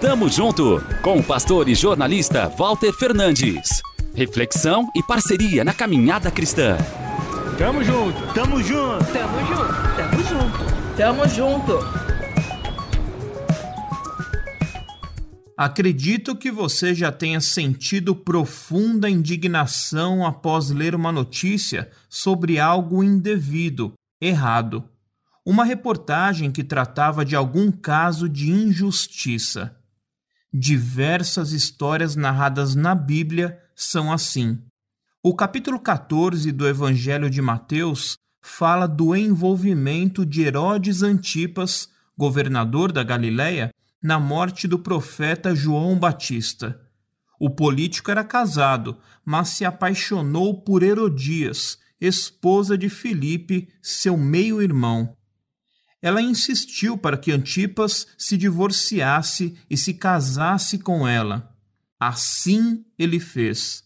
Tamo junto com o pastor e jornalista Walter Fernandes. Reflexão e parceria na caminhada cristã. Tamo junto, tamo junto, tamo junto, tamo junto, tamo junto. Acredito que você já tenha sentido profunda indignação após ler uma notícia sobre algo indevido, errado. Uma reportagem que tratava de algum caso de injustiça. Diversas histórias narradas na Bíblia são assim. O capítulo 14 do Evangelho de Mateus fala do envolvimento de Herodes Antipas, governador da Galiléia, na morte do profeta João Batista. O político era casado, mas se apaixonou por Herodias, esposa de Filipe, seu meio-irmão. Ela insistiu para que Antipas se divorciasse e se casasse com ela. Assim ele fez.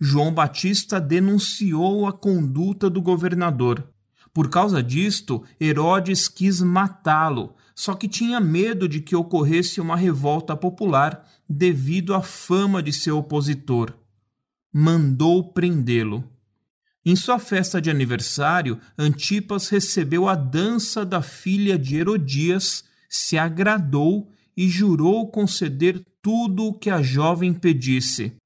João Batista denunciou a conduta do governador. Por causa disto, Herodes quis matá-lo, só que tinha medo de que ocorresse uma revolta popular devido à fama de seu opositor. Mandou prendê-lo. Em sua festa de aniversário, Antipas recebeu a dança da filha de Herodias, se agradou e jurou conceder tudo o que a jovem pedisse.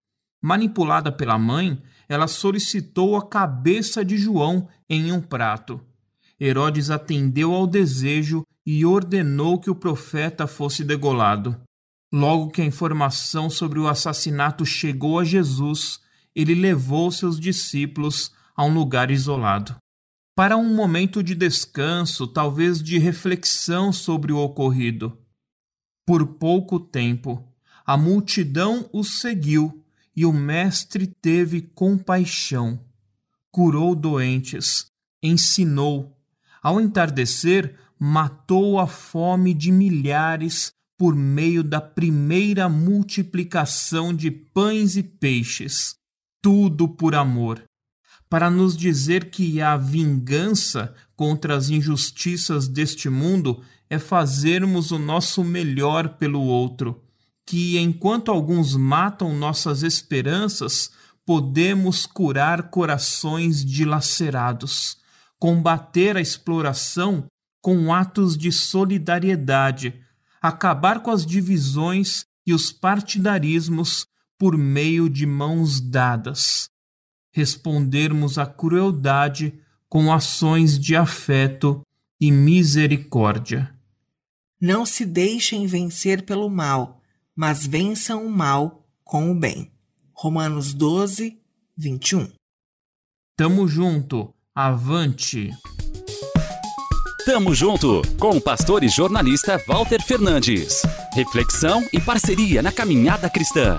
Manipulada pela mãe, ela solicitou a cabeça de João em um prato. Herodes atendeu ao desejo e ordenou que o profeta fosse degolado. Logo que a informação sobre o assassinato chegou a Jesus, ele levou seus discípulos a um lugar isolado. Para um momento de descanso, talvez de reflexão sobre o ocorrido. Por pouco tempo, a multidão o seguiu e o Mestre teve compaixão. Curou doentes, ensinou. Ao entardecer, matou a fome de milhares por meio da primeira multiplicação de pães e peixes, tudo por amor, para nos dizer que a vingança contra as injustiças deste mundo é fazermos o nosso melhor pelo outro, que enquanto alguns matam nossas esperanças, podemos curar corações dilacerados, combater a exploração com atos de solidariedade, acabar com as divisões e os partidarismos por meio de mãos dadas, respondermos à crueldade com ações de afeto e misericórdia. Não se deixem vencer pelo mal, mas vençam o mal com o bem. Romanos 12, 21. Tamo junto, avante! Tamo junto com o pastor e jornalista Walter Fernandes. Reflexão e parceria na caminhada cristã.